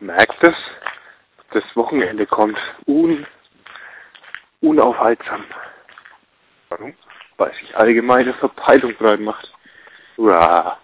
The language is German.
merkt es, das Wochenende kommt un, unaufhaltsam. Warum? Weil sich allgemeine Verpeilung breit macht. Uah.